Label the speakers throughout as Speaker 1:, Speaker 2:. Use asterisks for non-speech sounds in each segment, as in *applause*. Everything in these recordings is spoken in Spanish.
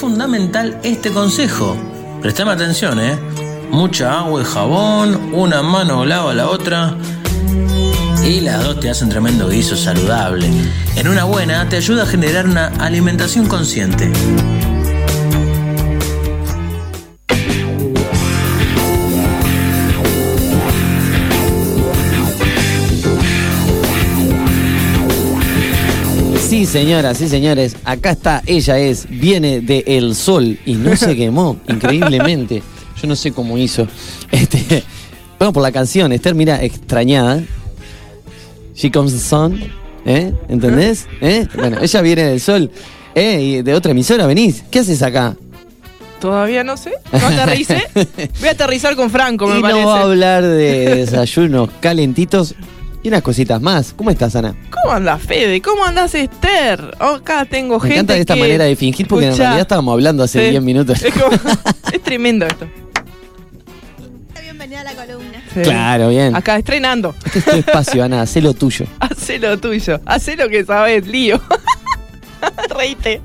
Speaker 1: 2021 es fundamental este consejo. Prestame atención, ¿eh? Mucha agua y jabón, una mano lava la otra. Y las dos te hacen tremendo guiso saludable. En una buena te ayuda a generar una alimentación consciente.
Speaker 2: Sí, señoras, sí, señores. Acá está, ella es, viene de El Sol y no se quemó, *laughs* increíblemente. Yo no sé cómo hizo. Este, vamos por la canción, Esther, mira, extrañada. She comes the sun, ¿eh? ¿Entendés? ¿Eh? Bueno, ella viene del Sol. ¿Eh? Y de otra emisora venís. ¿Qué haces acá?
Speaker 3: Todavía no sé. No aterricé. *laughs* Voy a aterrizar con Franco, me
Speaker 2: y
Speaker 3: parece.
Speaker 2: no va a hablar de desayunos calentitos y unas cositas más. ¿Cómo estás, Ana?
Speaker 3: ¿Cómo andás, Fede? ¿Cómo andás, Esther? Oh, acá tengo
Speaker 2: Me
Speaker 3: gente.
Speaker 2: encanta esta
Speaker 3: que-
Speaker 2: manera de fingir porque en realidad estábamos hablando hace
Speaker 3: Sí.
Speaker 2: 10 minutos.
Speaker 3: Es, como- *laughs* es tremendo esto.
Speaker 4: Bienvenida a la columna.
Speaker 3: Sí.
Speaker 2: Claro, bien.
Speaker 3: Acá estrenando.
Speaker 2: Este es tu espacio, Ana, hacé lo tuyo. *laughs*
Speaker 3: Hacé lo tuyo. Hacé lo que sabes, lío. *laughs* Reíte.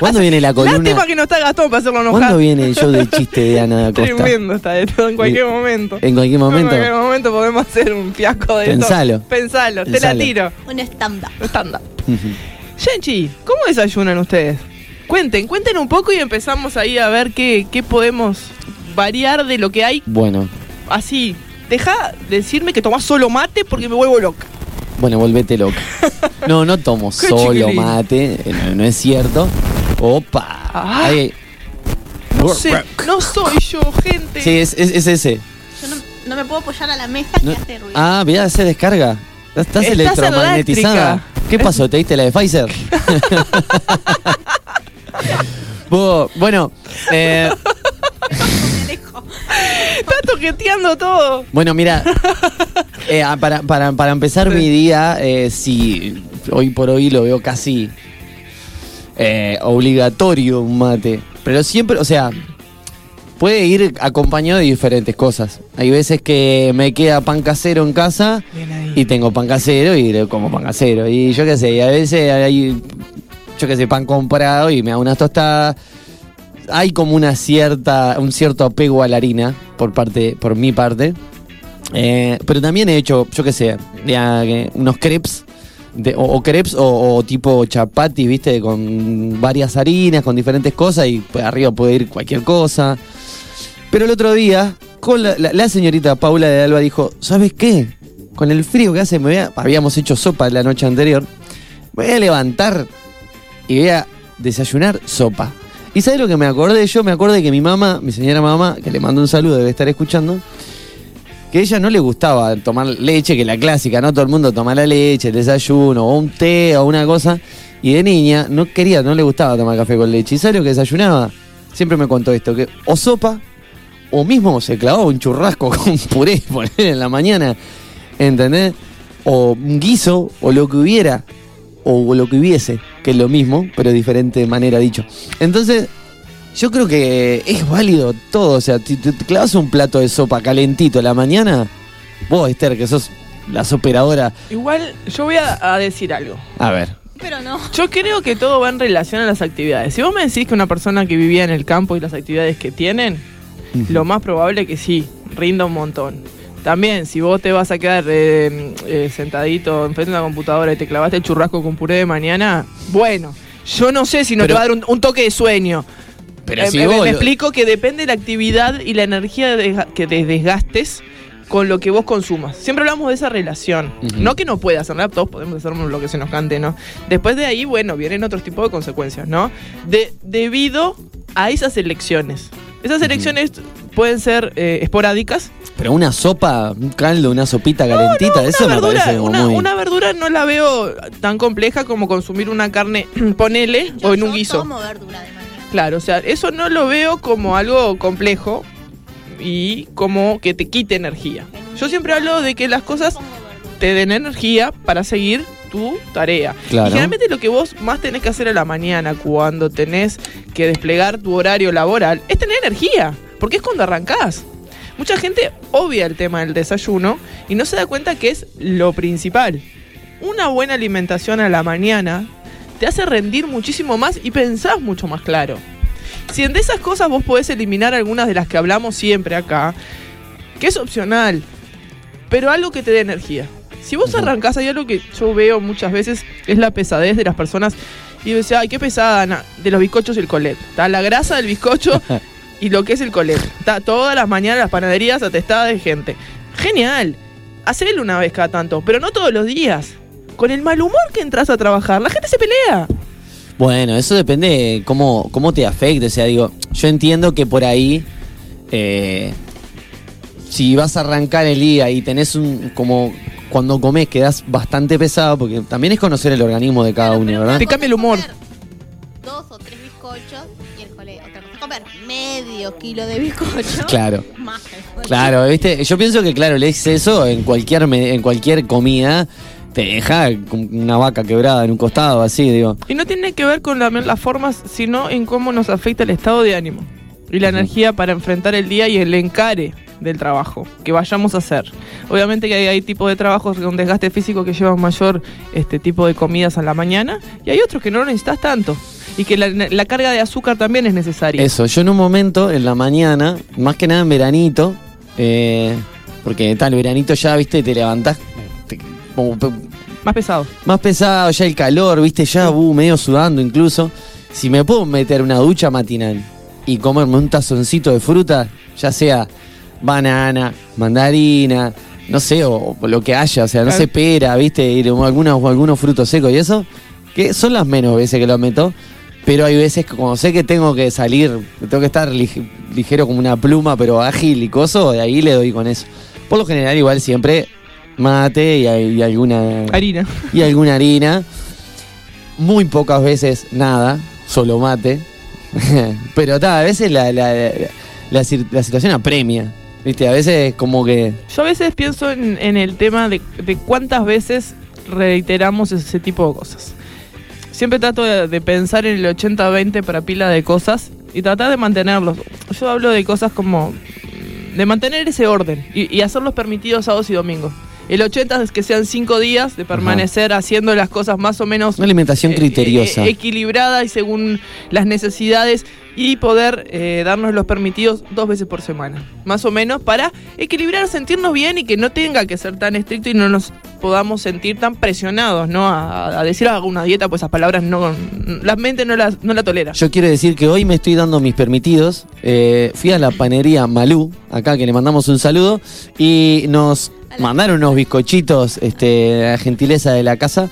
Speaker 2: ¿Cuándo viene la columna?
Speaker 3: Lástima que no está Gastón para hacerlo enojar.
Speaker 2: ¿Cuándo viene el show del *laughs* chiste de Ana Costa?
Speaker 3: Tremendo está esto en cualquier momento.
Speaker 2: En cualquier momento.
Speaker 3: En cualquier momento podemos hacer un fiasco de
Speaker 2: Pensalo.
Speaker 3: esto. Pensalo. Te la
Speaker 2: Pensalo.
Speaker 3: tiro.
Speaker 4: Un stand-up.
Speaker 3: Estándar. Genchi, ¿cómo desayunan ustedes? Cuenten, cuenten un poco y empezamos ahí a ver qué, qué podemos variar de lo que hay.
Speaker 2: Bueno,
Speaker 3: Así, deja de decirme que tomás solo mate porque me vuelvo loca.
Speaker 2: bueno, volvete loca. *laughs* No, no tomo solo
Speaker 3: chiquilín.
Speaker 2: mate, eh, no, no es cierto. Opa.
Speaker 3: Ah.
Speaker 2: Ahí.
Speaker 3: No sé, no soy yo, gente.
Speaker 2: Sí, es, es- es ese.
Speaker 4: Yo no, no me puedo apoyar a la mesa
Speaker 2: No-
Speaker 4: que hace ruido.
Speaker 2: Ah, mirá, se descarga. Estás
Speaker 3: Estás
Speaker 2: electromagnetizada.
Speaker 3: eléctrica.
Speaker 2: ¿Qué pasó? ¿Te diste la de Pfizer? *laughs* Bueno, eh,
Speaker 4: Me alejo.
Speaker 3: Está toqueteando todo.
Speaker 2: bueno, mira, *laughs* eh, ah, para, para- para empezar mi día, eh, sí, hoy por hoy lo veo casi eh, obligatorio un mate. Pero siempre, o sea, puede ir acompañado de diferentes cosas. Hay veces que me queda pan casero en casa y tengo pan casero y como pan casero. Y yo qué sé, y a veces hay, yo qué sé, pan comprado y me hago unas tostadas. Hay como una cierta, un cierto apego a la harina por parte, por mi parte. Eh, pero también he hecho, yo qué sé, ya que unos crepes. De- o, o crepes o, tipo chapati, viste, con varias harinas, con diferentes cosas y pues, arriba puede ir cualquier cosa. Pero el otro día, con la, la- la señorita Paula de Alba dijo, ¿sabes qué? Con el frío que hace, me voy a- habíamos hecho sopa la noche anterior, me voy a levantar y voy a desayunar sopa. ¿Y sabes lo que me acordé? Yo me acordé que mi mamá, mi señora mamá, que le mando un saludo, debe estar escuchando, que a ella no le gustaba tomar leche, que la clásica, ¿no? Todo el mundo toma la leche, el desayuno, o un té, o una cosa. Y de niña no quería, no le gustaba tomar café con leche. ¿Y sabes lo que desayunaba? Siempre me contó esto, que o sopa, o mismo se clavaba un churrasco *laughs* con puré, poner en la mañana, ¿entendés? O un guiso, o lo que hubiera, o lo que hubiese, que es lo mismo, pero de diferente manera dicho. Entonces, yo creo que es válido todo. O sea, si te te clavas un plato de sopa calentito a la mañana, vos, Esther, que sos la operadora.
Speaker 3: Igual, yo voy a, a decir algo.
Speaker 2: A ver.
Speaker 4: Pero no.
Speaker 3: Yo creo que todo va en relación a las actividades. Si vos me decís que una persona que vivía en el campo y las actividades que tienen, lo más probable es que sí, rinda un montón. También, si vos te vas a quedar eh, eh, sentadito enfrente de una computadora y te clavaste el churrasco con puré de mañana, bueno, yo no sé si no te va a dar un, un toque de sueño.
Speaker 2: Pero
Speaker 3: Eh,
Speaker 2: si
Speaker 3: me,
Speaker 2: vos
Speaker 3: me
Speaker 2: lo-
Speaker 3: explico que depende de la actividad y la energía de- que te desgastes con lo que vos consumas. Siempre hablamos de esa relación.
Speaker 2: Ujú.
Speaker 3: No que no puedas hacer, todos podemos hacer lo que se nos cante, ¿no? Después de ahí, bueno, vienen otros tipos de consecuencias, ¿no? De, debido a esas elecciones. Esas elecciones pueden ser eh, esporádicas.
Speaker 2: Pero una sopa, un caldo, una sopita calentita, eso
Speaker 3: una
Speaker 2: me
Speaker 3: verdura,
Speaker 2: parece como
Speaker 3: una,
Speaker 2: muy.
Speaker 3: una verdura no la veo tan compleja como consumir una carne, *clears throat* ponele,
Speaker 4: Yo,
Speaker 3: o en un
Speaker 4: yo
Speaker 3: guiso.
Speaker 4: tomo verdura de mañana.
Speaker 3: Claro, o sea, eso no lo veo como algo complejo y como que te quite energía. Yo siempre hablo de que las cosas te den energía para seguir tu tarea.
Speaker 2: Claro.
Speaker 3: Y generalmente lo que vos más tenés que hacer a la mañana cuando tenés que desplegar tu horario laboral es tener energía, porque es cuando arrancás. Mucha gente obvia el tema del desayuno y no se da cuenta que es lo principal. Una buena alimentación a la mañana te hace rendir muchísimo más y pensás mucho más claro. Si en de esas cosas vos podés eliminar algunas de las que hablamos siempre acá, que es opcional, pero algo que te dé energía. Si vos arrancás, hay algo que yo veo muchas veces, es la pesadez de las personas. Y yo decía, ay, qué pesada, Ana, de los bizcochos y el colet. Está la grasa del bizcocho *laughs* y lo que es el colet. Está todas las mañanas las panaderías atestadas de gente. Genial. Hacelo una vez cada tanto, pero no todos los días. Con el mal humor que entras a trabajar, la gente se pelea.
Speaker 2: Bueno, eso depende de cómo, cómo te afecte. O sea, digo, yo entiendo que por ahí, eh, si vas a arrancar el día y tenés un, como cuando comes quedás bastante pesado, porque también es conocer el organismo de cada uno, ¿verdad?
Speaker 3: Te cambia el humor.
Speaker 4: Dos o tres bizcochos y el colegio. Otra cosa es comer medio kilo de bizcocho.
Speaker 2: Claro.
Speaker 4: Más el.
Speaker 2: Claro, ¿viste? Yo pienso que, claro, el exceso en cualquier, en cualquier comida te deja una vaca quebrada en un costado, así, digo.
Speaker 3: Y no tiene que ver con la- las formas, sino en cómo nos afecta el estado de ánimo y la energía para enfrentar el día y el encare del trabajo que vayamos a hacer. Obviamente que hay, hay tipos de trabajos con desgaste físico que llevan mayor este tipo de comidas a la mañana y hay otros que no lo necesitas tanto y que la, la carga de azúcar también es necesaria.
Speaker 2: Eso, yo en un momento, en la mañana, más que nada en veranito, eh, porque tal, veranito ya, viste, te levantás como
Speaker 3: Más pesado.
Speaker 2: más pesado, ya el calor, viste, ya uh, medio sudando incluso. Si me puedo meter una ducha matinal y comerme un tazoncito de fruta, ya sea banana, mandarina, no sé, o, o lo que haya, o sea, no
Speaker 3: Claro.
Speaker 2: sé, pera, viste, y o algunos, algunos frutos secos y eso, que son las menos veces que lo meto. Pero hay veces que como sé que tengo que salir, que tengo que estar lig- ligero como una pluma, pero ágil y coso, de ahí le doy con eso. Por lo general igual siempre mate y, y alguna
Speaker 3: Harina.
Speaker 2: y alguna harina. Muy pocas veces nada, solo mate. *laughs* Pero ta, a veces la, la, la, la situación apremia. ¿Viste? A veces como que.
Speaker 3: Yo a veces pienso en, en el tema de, de cuántas veces reiteramos ese tipo de cosas. Siempre trato de, de pensar en el 80-20 para pila de cosas y tratar de mantenerlos. Yo hablo de cosas como de mantener ese orden y, y hacerlos permitidos sábados y domingos. El 80 es que sean 5 días de permanecer haciendo las cosas más o menos
Speaker 2: Una alimentación
Speaker 3: eh,
Speaker 2: criteriosa.
Speaker 3: eh, equilibrada y según las necesidades y poder eh, darnos los permitidos dos veces por semana, más o menos, para equilibrar, sentirnos bien y que no tenga que ser tan estricto y no nos podamos sentir tan presionados, ¿no? A, a decir hago una dieta, pues esas palabras no, la mente no la, no la tolera.
Speaker 2: Yo quiero decir que hoy me estoy dando mis permitidos. Eh, fui a la panería Malú, acá que le mandamos un saludo, y nos *laughs* mandaron unos bizcochitos, este, a gentileza de la casa.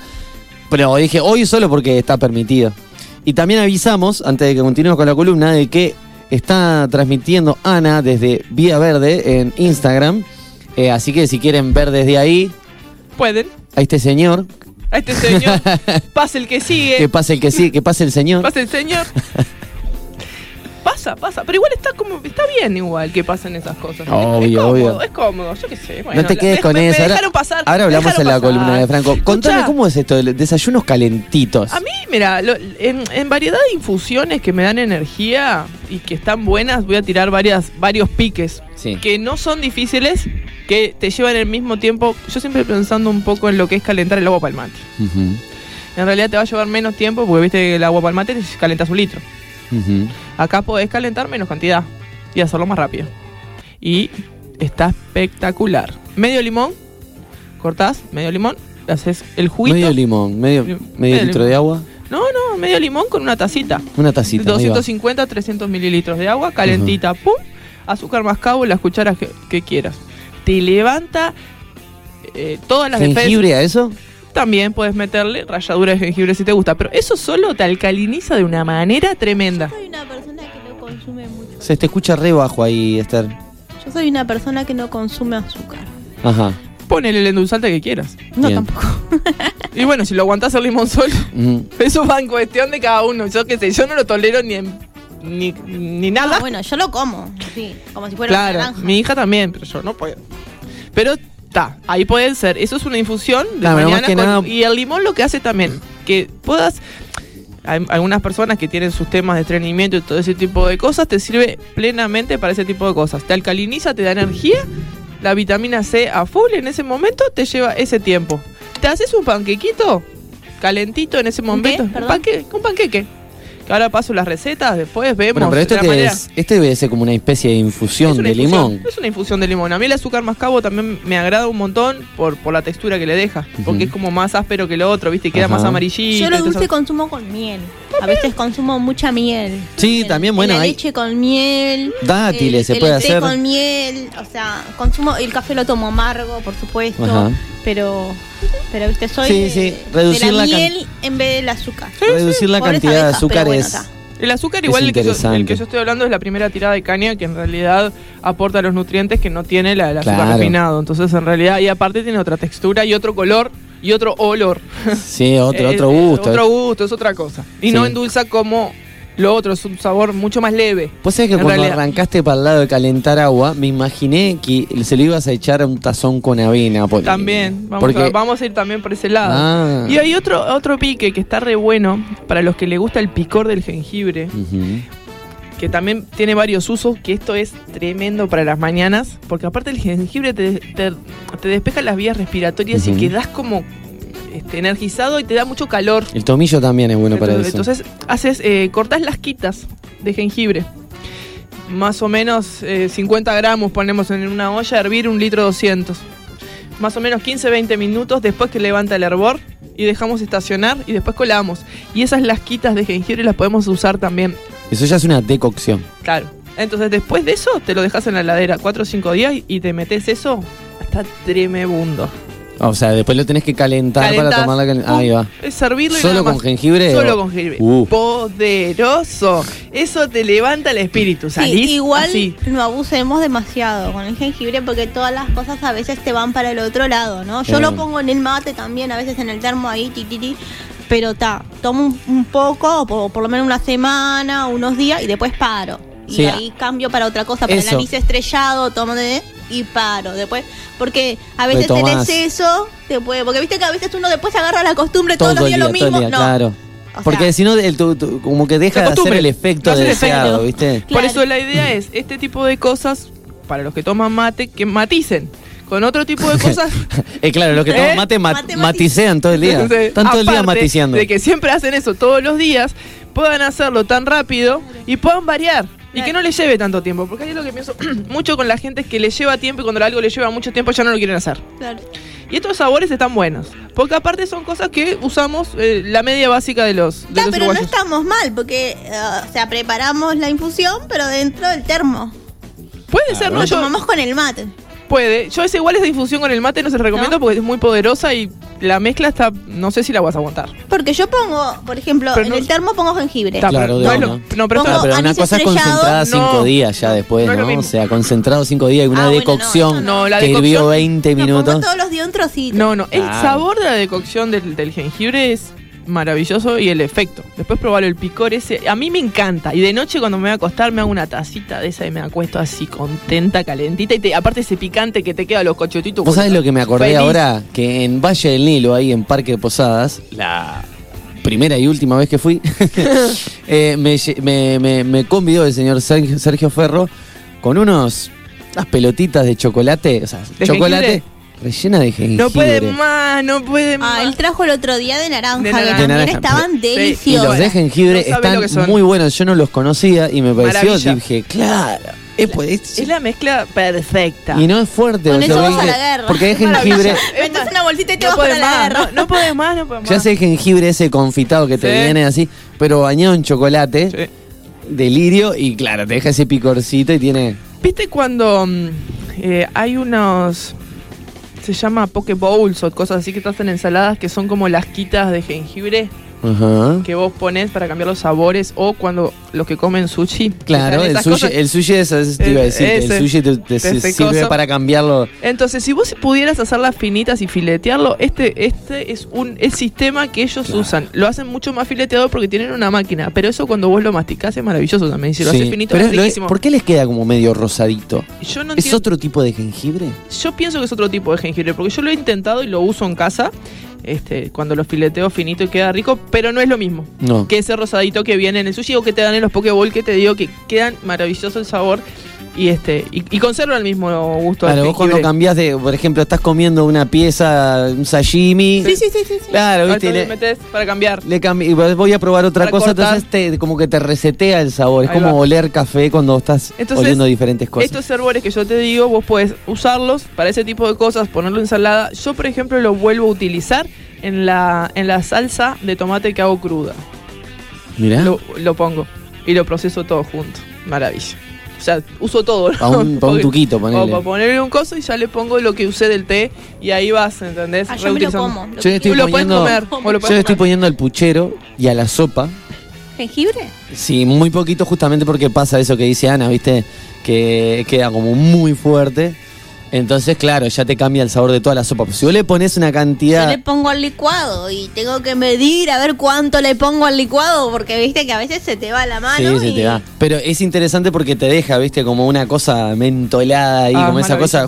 Speaker 2: Pero dije, hoy solo porque está permitido. Y también avisamos, antes de que continuemos con la columna, de que está transmitiendo Ana desde Vía Verde en Instagram. Eh, así que si quieren ver desde ahí
Speaker 3: Pueden.
Speaker 2: a este señor,
Speaker 3: A este señor, *laughs* pase el que
Speaker 2: que
Speaker 3: sigue,
Speaker 2: pase el que sí, que pase el señor.
Speaker 3: pase el señor. *laughs* Pasa, pasa, pero igual está como está bien igual que pasen esas cosas.
Speaker 2: Obvio,
Speaker 3: es, cómodo,
Speaker 2: obvio.
Speaker 3: Es cómodo, yo qué sé. bueno,
Speaker 2: no te quedes con
Speaker 3: me-
Speaker 2: eso.
Speaker 3: Me dejaron pasar.
Speaker 2: ahora hablamos en la
Speaker 3: pasar.
Speaker 2: columna de Franco. Contame
Speaker 3: Escuchá,
Speaker 2: cómo es esto, de desayunos calentitos.
Speaker 3: A mí, mira, lo- en, en variedad de infusiones que me dan energía y que están buenas, voy a tirar varias, varios piques
Speaker 2: Sí.
Speaker 3: que no son difíciles, que te llevan el mismo tiempo. Yo siempre pensando un poco en lo que es calentar el agua para el mate.
Speaker 2: Ujú,
Speaker 3: En realidad te va a llevar menos tiempo porque viste que el agua para el mate calentas un litro. Acá podés calentar menos cantidad y hacerlo más rápido. Y está espectacular. Medio limón, cortás, medio limón, haces el juguito.
Speaker 2: Medio limón, medio,
Speaker 3: Medio
Speaker 2: medio litro
Speaker 3: limón.
Speaker 2: de agua,
Speaker 3: No, no, medio limón con una tacita.
Speaker 2: una tacita. ahí va.
Speaker 3: 250, 300 mililitros de agua, calentita, pum, azúcar mascabo, las cucharas que, que quieras. Te levanta eh, todas las defensas.
Speaker 2: ¿Jengibre a eso?
Speaker 3: También puedes meterle ralladura de jengibre si te gusta, pero eso solo te alcaliniza de una manera tremenda.
Speaker 4: Soy una persona que no consume mucho.
Speaker 2: Se te escucha re bajo ahí, Esther.
Speaker 4: Yo soy una persona que no consume azúcar.
Speaker 2: Ajá.
Speaker 3: Ponele el endulzante que quieras.
Speaker 4: No
Speaker 2: Bien.
Speaker 4: tampoco. *laughs*
Speaker 3: Y bueno, si lo aguantás el limón solo,
Speaker 2: Ujú. *laughs*
Speaker 3: eso va en cuestión de cada uno. Yo qué sé, yo no lo tolero ni en, ni, ni nada.
Speaker 4: Ah, bueno, yo lo como. Sí, como si fuera una
Speaker 3: Claro,
Speaker 4: naranja.
Speaker 3: mi hija también, pero yo no puedo. Pero está, ahí puede ser. Eso es una infusión de
Speaker 2: Claro,
Speaker 3: mañana. con-
Speaker 2: nada-
Speaker 3: Y el limón lo que hace también, que puedas. Hay algunas personas que tienen sus temas de estreñimiento y todo ese tipo de cosas, te sirve plenamente para ese tipo de cosas. Te alcaliniza, te da energía, la vitamina C a full en ese momento te lleva ese tiempo. Te haces un panquequito, calentito en ese momento.
Speaker 4: qué?
Speaker 3: Un panqueque, un panqueque. Que ahora paso las recetas, después vemos.
Speaker 2: Bueno, pero esto que
Speaker 3: manera.
Speaker 2: es, este debe ser como una especie de infusión de
Speaker 3: infusión,
Speaker 2: limón.
Speaker 3: Es una infusión de limón. A mí el azúcar mascabo también me agrada un montón por, por la textura que le deja. Porque es como más áspero que lo otro, ¿viste? Y queda
Speaker 2: Ajá.
Speaker 3: más amarillito.
Speaker 4: Yo lo dulce consumo con miel. A veces consumo mucha miel.
Speaker 2: Sí,
Speaker 4: Miel.
Speaker 2: también, bueno,
Speaker 4: La
Speaker 2: hay-
Speaker 4: leche con miel.
Speaker 2: Dátiles
Speaker 4: el-
Speaker 2: se
Speaker 4: el
Speaker 2: puede
Speaker 4: té
Speaker 2: hacer.
Speaker 4: con miel. O sea, consumo. El café lo tomo amargo, por supuesto.
Speaker 2: Ajá.
Speaker 4: Pero. Pero, viste, soy
Speaker 2: Sí,
Speaker 4: de,
Speaker 2: sí,
Speaker 4: de
Speaker 2: reducir
Speaker 4: la
Speaker 2: la can-
Speaker 4: miel en vez del azúcar.
Speaker 2: Reducir la
Speaker 4: Pobres
Speaker 2: cantidad de
Speaker 4: bueno,
Speaker 2: azúcares.
Speaker 4: está.
Speaker 3: El azúcar
Speaker 2: Es
Speaker 3: igual el que, yo, el
Speaker 2: interesante.
Speaker 3: que yo estoy hablando es la primera tirada de caña que en realidad aporta los nutrientes que no tiene la, el azúcar
Speaker 2: Claro.
Speaker 3: refinado. Entonces en realidad y aparte tiene otra textura y otro color y otro olor.
Speaker 2: Sí, otro, *laughs* otro
Speaker 3: eh,
Speaker 2: gusto.
Speaker 3: Otro gusto, es otra cosa. Y
Speaker 2: Sí.
Speaker 3: no endulza como lo otro, es un sabor mucho más leve.
Speaker 2: Vos sabés que cuando
Speaker 3: realidad.
Speaker 2: arrancaste para el lado de calentar agua, me imaginé que se lo ibas a echar a un tazón con avena. por-
Speaker 3: También, vamos,
Speaker 2: Porque,
Speaker 3: a, vamos a ir también por ese lado.
Speaker 2: Ah.
Speaker 3: Y hay otro, otro pique que está re bueno para los que le gusta el picor del jengibre. Que también tiene varios usos, que esto es tremendo para las mañanas, porque aparte el jengibre te, te- te despeja las vías respiratorias y quedas como este, energizado y te da mucho calor.
Speaker 2: El tomillo también es bueno para eso.
Speaker 3: entonces haces, eh, cortás las quitas de jengibre. Más o menos eh, 50 gramos ponemos en una olla a hervir un litro 200. Más o menos 15-20 minutos después que levanta el hervor y dejamos estacionar y después colamos. Y esas lasquitas de jengibre las podemos usar también.
Speaker 2: Eso ya es una decocción.
Speaker 3: Claro. Entonces después de eso te lo dejas en la heladera 4 o 5 días y- y te metes eso. Está tremebundo.
Speaker 2: O sea, después lo tenés que calentar para
Speaker 3: Calentás,
Speaker 2: tomar la calen-
Speaker 3: pum,
Speaker 2: Ahí va.
Speaker 3: Es servirlo y
Speaker 2: ¿Solo
Speaker 3: nada
Speaker 2: con
Speaker 3: más.
Speaker 2: jengibre?
Speaker 3: Solo
Speaker 2: o-
Speaker 3: con jengibre.
Speaker 2: Uh.
Speaker 3: Poderoso. Eso te levanta el espíritu.
Speaker 4: Sí,
Speaker 3: Salís
Speaker 4: igual
Speaker 3: así.
Speaker 4: no abusemos demasiado con el jengibre porque todas las cosas a veces te van para el otro lado, ¿no? Yo
Speaker 2: Eh.
Speaker 4: lo pongo en el mate también, a veces en el termo ahí, ti, ti, ti, pero ta, tomo un, un poco, o por, por lo menos una semana, unos días y después paro. Y
Speaker 2: Sí,
Speaker 4: ahí cambio para otra cosa, para el anís estrellado, tomo de y paro. Después, porque a veces
Speaker 2: Retomás.
Speaker 4: el exceso te puede, porque viste que a veces uno después agarra la costumbre todos
Speaker 2: Todo
Speaker 4: los días
Speaker 2: día,
Speaker 4: lo
Speaker 2: todo
Speaker 4: mismo.
Speaker 2: el día,
Speaker 4: no.
Speaker 2: claro.
Speaker 4: O
Speaker 2: Porque si no, el- tu- tu- como que deja de hacer el efecto
Speaker 3: No hace el
Speaker 2: deseado,
Speaker 3: efecto.
Speaker 2: ¿viste?
Speaker 3: Por
Speaker 4: Claro.
Speaker 3: eso la idea es este tipo de cosas, para los que toman mate, que maticen. Con otro tipo de cosas. *laughs*
Speaker 2: Eh, claro, los que
Speaker 3: ¿Eh?
Speaker 2: toman mate, ma-
Speaker 4: Mate,
Speaker 2: maticean todo el día.
Speaker 3: Entonces,
Speaker 2: Están todo el día
Speaker 3: aparte
Speaker 2: maticiando.
Speaker 3: De que siempre hacen eso todos los días, puedan hacerlo tan rápido y puedan variar. Y que no les lleve tanto tiempo. Porque ahí es lo que pienso *clears throat* mucho con la gente es que le lleva tiempo y cuando algo le lleva mucho tiempo ya no lo quieren hacer.
Speaker 4: claro.
Speaker 3: Y estos sabores están buenos. Porque aparte son cosas que usamos eh, la media básica de los, de
Speaker 4: Ya,
Speaker 3: los
Speaker 4: pero no estamos mal, porque, eh, o sea, preparamos la infusión, pero dentro del termo.
Speaker 3: Puede ser,
Speaker 4: Lo
Speaker 3: ¿no? Yo,
Speaker 4: tomamos con el mate.
Speaker 3: Puede. Yo esa igual esa infusión con el mate no se la recomiendo
Speaker 4: ¿No?
Speaker 3: porque es muy poderosa y la mezcla está... No sé si la vas a aguantar.
Speaker 4: Porque yo pongo, por ejemplo,
Speaker 3: Pero
Speaker 4: en
Speaker 3: no-
Speaker 4: el termo pongo jengibre.
Speaker 3: Está,
Speaker 2: Claro,
Speaker 3: pero
Speaker 2: de
Speaker 3: no, es
Speaker 2: una.
Speaker 3: lo- no, pero
Speaker 2: pero una cosa es concentrada cinco
Speaker 3: no.
Speaker 2: días ya después,
Speaker 3: No es
Speaker 2: ¿no? O sea, concentrado cinco días y una
Speaker 4: Ah, no,
Speaker 2: decocción
Speaker 3: no. No, la
Speaker 2: que hirvió
Speaker 3: decocción-
Speaker 2: 20
Speaker 4: No,
Speaker 2: minutos.
Speaker 4: pongo todos los días un trocito.
Speaker 3: No, no. El sabor de la decocción del, del jengibre es maravilloso y el efecto. Después probarlo, el picor ese. A mí me encanta. Y de noche cuando me voy a acostar me hago una tacita de esa y me acuesto así contenta, calentita. Y te- aparte ese picante que te queda a los cochotitos.
Speaker 2: ¿Vos sabés lo que me acordé
Speaker 3: Feliz.
Speaker 2: ahora? Que en Valle del Nilo, ahí en Parque de Posadas, la primera y última vez que fui, *laughs* *laughs* eh, me, me, me- me convidó el señor Sergio, Sergio Ferro con unos unas pelotitas de chocolate, o sea,
Speaker 3: ¿De
Speaker 2: chocolate
Speaker 3: jengibre?
Speaker 2: Rellena de jengibre.
Speaker 3: No puede más, no puede más.
Speaker 4: Ah, él trajo el otro día de naranja,
Speaker 3: De
Speaker 4: que
Speaker 3: naranja.
Speaker 4: también
Speaker 2: De naranja.
Speaker 4: estaban
Speaker 3: Sí.
Speaker 2: Y
Speaker 4: deliciosos.
Speaker 2: los de jengibre
Speaker 3: No
Speaker 2: están muy buenos. Yo no los conocía y me pareció,
Speaker 3: Maravilla.
Speaker 2: dije, claro, es, pues,
Speaker 3: Es la mezcla perfecta.
Speaker 2: y no es fuerte.
Speaker 4: Con
Speaker 2: o sea,
Speaker 4: eso vas a la guerra.
Speaker 2: Porque es
Speaker 3: Maravilla.
Speaker 2: jengibre,
Speaker 3: Es
Speaker 4: Metes una bolsita y te
Speaker 3: no
Speaker 4: vas para
Speaker 3: puede
Speaker 4: la
Speaker 3: más,
Speaker 4: guerra.
Speaker 3: no, no puede más, no puede más.
Speaker 2: ya sé el jengibre ese confitado que te
Speaker 3: Sí.
Speaker 2: viene así, pero bañado en chocolate,
Speaker 3: Sí.
Speaker 2: delirio y claro, te deja ese picorcito y tiene...
Speaker 3: ¿Viste cuando mm, eh, hay unos. Se llama poke bowls o cosas así que te hacen ensaladas que son como las quitas de jengibre
Speaker 2: Ajá.
Speaker 3: que vos pones para cambiar los sabores o cuando los que comen sushi.
Speaker 2: Claro, el sushi,
Speaker 3: cosas.
Speaker 2: el sushi es, eso te iba a decir,
Speaker 3: Ese.
Speaker 2: el sushi te, sirve para cambiarlo.
Speaker 3: Entonces, si vos pudieras hacerlas finitas y filetearlo, este, este es un el sistema que ellos
Speaker 2: Claro.
Speaker 3: usan. Lo hacen mucho más fileteado porque tienen una máquina, pero eso cuando vos lo masticás es maravilloso también. Si lo
Speaker 2: Sí,
Speaker 3: haces finito
Speaker 2: pero
Speaker 3: es riquísimo.
Speaker 2: ¿Por qué les queda como medio rosadito?
Speaker 3: Yo no
Speaker 2: ¿Es
Speaker 3: entiendo.
Speaker 2: otro tipo de jengibre?
Speaker 3: Yo pienso que es otro tipo de jengibre, porque yo lo he intentado y lo uso en casa, este, cuando lo fileteo finito y queda rico, pero no es lo mismo
Speaker 2: No.
Speaker 3: que ese rosadito que viene en el sushi o que te dan en los pokeball que te digo que quedan maravilloso el sabor. Y este y, y conserva el mismo gusto
Speaker 2: Claro, vos cuando cambiás de, por ejemplo, estás comiendo una pieza, un sashimi.
Speaker 4: Sí, sí, sí, sí. sí.
Speaker 2: Claro, viste,
Speaker 3: te
Speaker 2: le,
Speaker 3: metes para cambiar.
Speaker 2: le cambi- y voy a probar otra
Speaker 3: Para
Speaker 2: cosa,
Speaker 3: cortar.
Speaker 2: entonces te, como que te resetea el sabor. Es como
Speaker 3: va.
Speaker 2: oler café cuando estás
Speaker 3: Entonces,
Speaker 2: oliendo diferentes cosas.
Speaker 3: Estos herbores que yo te digo, vos puedes usarlos para ese tipo de cosas, ponerlo en ensalada. Yo, por ejemplo, lo vuelvo a utilizar en la, en la salsa de tomate que hago cruda.
Speaker 2: Mirá.
Speaker 3: Lo, lo pongo y lo proceso todo junto. Maravilla. O sea, uso todo. ¿no?
Speaker 2: Pa' un- pa' un tuquito, ponele.
Speaker 3: o para ponerle un coso y ya le pongo lo que usé del té y ahí vas, ¿entendés?
Speaker 4: Ah, yo me lo como.
Speaker 2: Yo le estoy
Speaker 3: lo
Speaker 2: poniendo,
Speaker 3: comer. o lo
Speaker 2: yo
Speaker 3: puedes
Speaker 2: le estoy poniendo al puchero y a la sopa.
Speaker 4: ¿Jengibre?
Speaker 2: Sí, muy poquito justamente porque pasa eso que dice Ana, ¿viste? Que queda como muy fuerte. Entonces, claro, ya te cambia el sabor de toda la sopa. Si vos le pones una
Speaker 4: Yo
Speaker 2: cantidad...
Speaker 4: le pongo al licuado y tengo que medir a ver cuánto le pongo al licuado porque viste que a veces se te va la mano.
Speaker 2: Sí, se te va. Pero es interesante porque te deja, ¿viste? Como una cosa mentolada ahí,
Speaker 3: Ah,
Speaker 2: como esa cosa...